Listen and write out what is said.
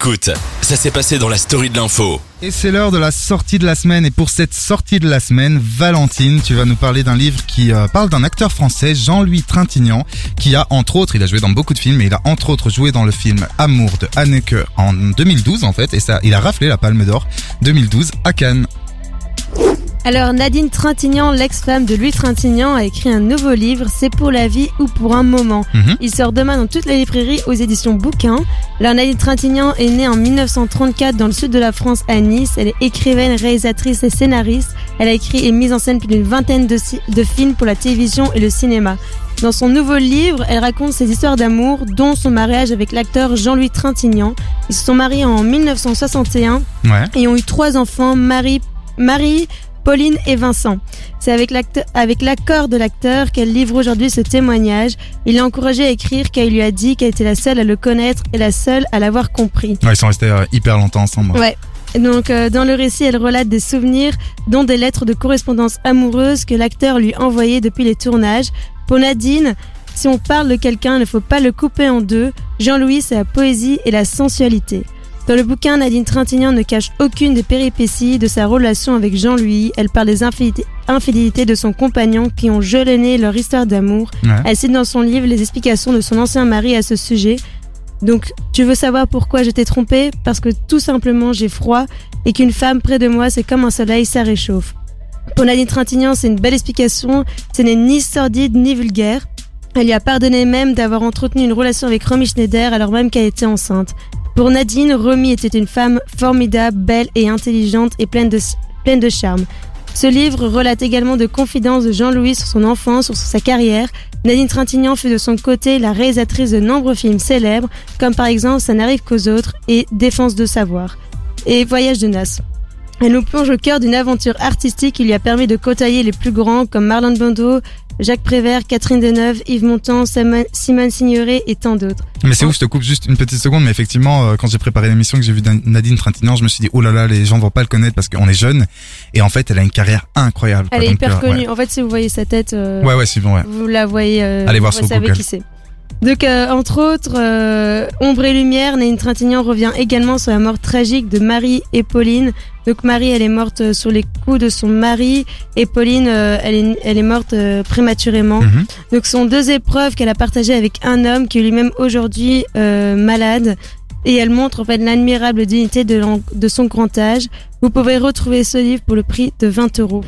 Écoute, ça s'est passé dans la story de l'info. Et c'est l'heure de la sortie de la semaine. Et pour cette sortie de la semaine, Valentine, tu vas nous parler d'un livre qui euh, parle d'un acteur français, Jean-Louis Trintignant, qui a entre autres, il a joué dans beaucoup de films, mais il a entre autres joué dans le film Amour de Anneke en 2012 en fait, et ça, il a raflé la Palme d'Or 2012 à Cannes. Alors Nadine Trintignant, l'ex-femme de Louis Trintignant, a écrit un nouveau livre, C'est pour la vie ou pour un moment. Mhm. Il sort demain dans toutes les librairies aux éditions Bouquin. Alors Nadine Trintignant est née en 1934 dans le sud de la France à Nice. Elle est écrivaine, réalisatrice et scénariste. Elle a écrit et mis en scène plus d'une vingtaine de, si- de films pour la télévision et le cinéma. Dans son nouveau livre, elle raconte ses histoires d'amour, dont son mariage avec l'acteur Jean-Louis Trintignant. Ils se sont mariés en 1961 Ouais. et ont eu trois enfants, Marie, Marie, Pauline et Vincent. C'est avec l'accord de l'acteur qu'elle livre aujourd'hui ce témoignage. Il l'a encouragé à écrire car il lui a dit qu'elle était la seule à le connaître et la seule à l'avoir compris. Ouais, ils sont restés euh, hyper longtemps ensemble. Ouais. Donc euh, dans le récit, elle relate des souvenirs, dont des lettres de correspondance amoureuse que l'acteur lui envoyait depuis les tournages. Pour Nadine, si on parle de quelqu'un, il ne faut pas le couper en deux. Jean-Louis, c'est la poésie et la sensualité. Dans le bouquin, Nadine Trintignant ne cache aucune des péripéties de sa relation avec Jean-Louis. Elle parle des infidélités, de son compagnon qui ont jalonné leur histoire d'amour. Ouais. Elle cite dans son livre les explications de son ancien mari à ce sujet. Donc, tu veux savoir pourquoi je t'ai trompé Parce que tout simplement j'ai froid et qu'une femme près de moi c'est comme un soleil, ça réchauffe. Pour Nadine Trintignant, c'est une belle explication. Ce n'est ni sordide ni vulgaire. Elle lui a pardonné même d'avoir entretenu une relation avec Romy Schneider alors même qu'elle était enceinte. Pour Nadine, Romy était une femme formidable, belle et intelligente et pleine de, pleine charme. Ce livre relate également de confidences de Jean-Louis sur son enfance, sur sa carrière. Nadine Trintignant fut de son côté la réalisatrice de nombreux films célèbres, comme par exemple Ça n'arrive qu'aux autres et Défense de savoir et Voyage de noces. Elle nous plonge au cœur d'une aventure artistique qui lui a permis de côtoyer les plus grands comme Marlon Brando, Jacques Prévert, Catherine Deneuve, Yves Montand, Simone Signoret et tant d'autres. Mais c'est ouf, je te coupe juste une petite seconde, mais effectivement, euh, quand j'ai préparé l'émission, que j'ai vu Nadine Trintignant, je me suis dit, oh là là, les gens vont pas le connaître parce qu'on est jeune. Et en fait, elle a une carrière incroyable. quoi. Elle est hyper euh, connue. En fait, si vous voyez sa tête, euh, Ouais, ouais, ouais c'est bon, ouais. vous la voyez, euh, Allez voir vous sur savez Google. qui c'est. Donc, euh, entre autres, euh, Ombre et Lumière, Nadine Trintignant revient également sur la mort tragique de Marie et Pauline. Donc, Marie, elle est morte euh, sur les coups de son mari et Pauline, euh, elle, est, elle est morte euh, prématurément. Mhm. Donc, ce sont deux épreuves qu'elle a partagées avec un homme qui est lui-même aujourd'hui euh, malade. Et elle montre en fait l'admirable dignité de son grand âge. Vous pouvez retrouver ce livre pour le prix de 20 euros.